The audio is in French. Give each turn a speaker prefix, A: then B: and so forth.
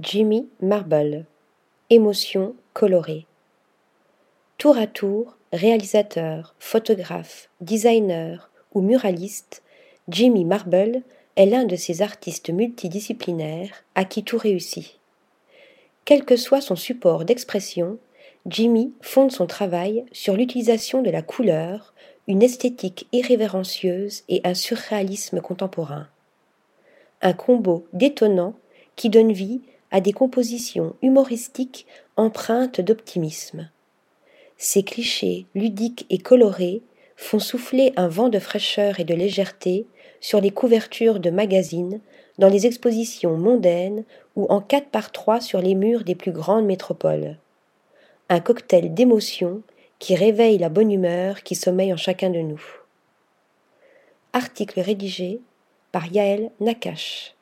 A: Jimmy Marble. Émotion colorée. Tour à tour, réalisateur, photographe, designer ou muraliste, Jimmy Marble est l'un de ces artistes multidisciplinaires à qui tout réussit. Quel que soit son support d'expression, Jimmy fonde son travail sur l'utilisation de la couleur, une esthétique irrévérencieuse et un surréalisme contemporain. Un combo détonnant qui donne vie à des compositions humoristiques empreintes d'optimisme. Ces clichés ludiques et colorés font souffler un vent de fraîcheur et de légèreté sur les couvertures de magazines, dans les expositions mondaines ou en 4 par 3 sur les murs des plus grandes métropoles. Un cocktail d'émotions qui réveille la bonne humeur qui sommeille en chacun de nous. Article rédigé par Yaël Nakache.